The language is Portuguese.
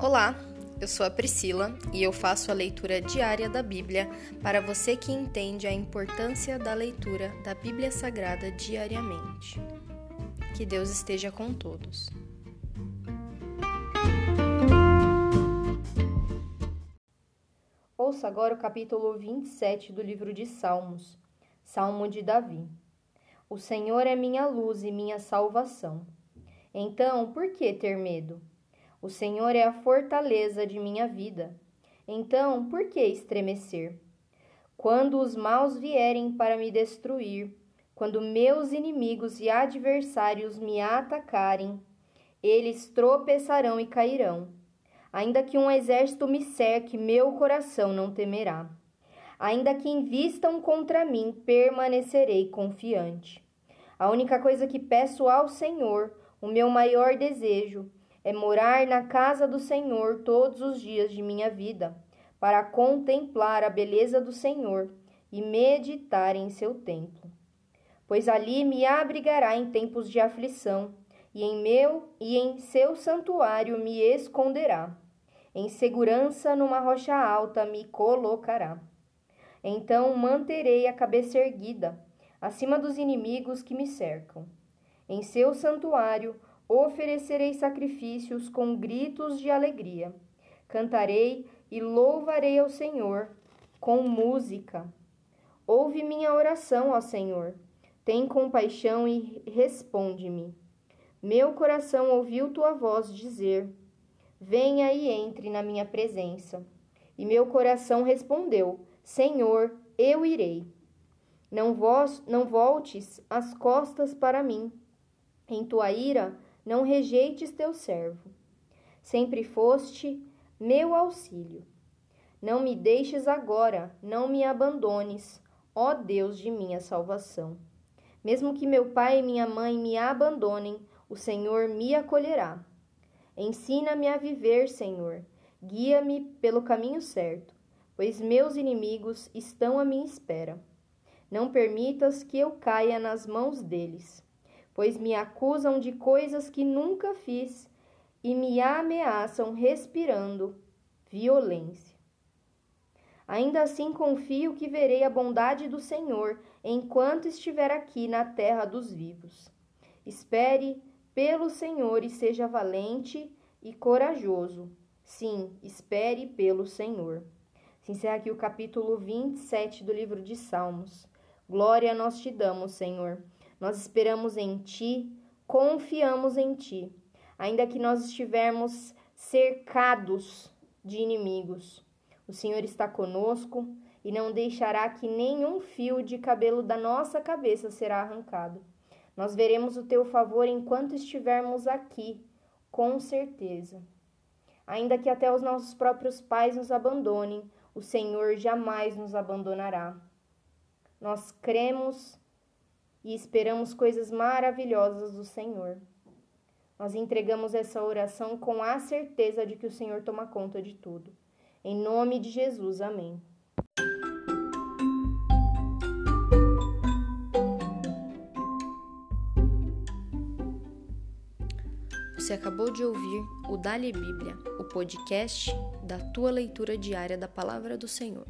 Olá, eu sou a Priscila e eu faço a leitura diária da Bíblia para você que entende a importância da leitura da Bíblia Sagrada diariamente. Que Deus esteja com todos. Ouça agora o capítulo 27 do livro de Salmos, Salmo de Davi. O Senhor é minha luz e minha salvação. Então, por que ter medo? O Senhor é a fortaleza de minha vida. Então, por que estremecer? Quando os maus vierem para me destruir, quando meus inimigos e adversários me atacarem, eles tropeçarão e cairão. Ainda que um exército me cerque, meu coração não temerá. Ainda que invistam contra mim, permanecerei confiante. A única coisa que peço ao Senhor, o meu maior desejo, é morar na casa do Senhor todos os dias de minha vida, para contemplar a beleza do Senhor e meditar em seu templo. Pois ali me abrigará em tempos de aflição, e em meu e em seu santuário me esconderá. Em segurança numa rocha alta me colocará. Então manterei a cabeça erguida, acima dos inimigos que me cercam. Em seu santuário oferecerei sacrifícios com gritos de alegria. Cantarei e louvarei ao Senhor com música. Ouve minha oração, ó Senhor. Tem compaixão e responde-me. Meu coração ouviu tua voz dizer: Venha e entre na minha presença. E meu coração respondeu: Senhor, eu irei. Não, vos, não voltes as costas para mim. Em tua ira, não rejeites teu servo. Sempre foste meu auxílio. Não me deixes agora, não me abandones, ó Deus de minha salvação. Mesmo que meu pai e minha mãe me abandonem, o Senhor me acolherá. Ensina-me a viver, Senhor. Guia-me pelo caminho certo, pois meus inimigos estão à minha espera. Não permitas que eu caia nas mãos deles pois me acusam de coisas que nunca fiz e me ameaçam respirando violência. Ainda assim confio que verei a bondade do Senhor enquanto estiver aqui na terra dos vivos. Espere pelo Senhor e seja valente e corajoso. Sim, espere pelo Senhor. Se encerra aqui o capítulo 27 do livro de Salmos. Glória nós te damos, Senhor. Nós esperamos em Ti, confiamos em Ti, ainda que nós estivermos cercados de inimigos. O Senhor está conosco e não deixará que nenhum fio de cabelo da nossa cabeça será arrancado. Nós veremos o teu favor enquanto estivermos aqui, com certeza. Ainda que até os nossos próprios pais nos abandonem, o Senhor jamais nos abandonará. Nós cremos e esperamos coisas maravilhosas do Senhor. Nós entregamos essa oração com a certeza de que o Senhor toma conta de tudo. Em nome de Jesus, amém. Você acabou de ouvir o Dali Bíblia, o podcast da tua leitura diária da palavra do Senhor.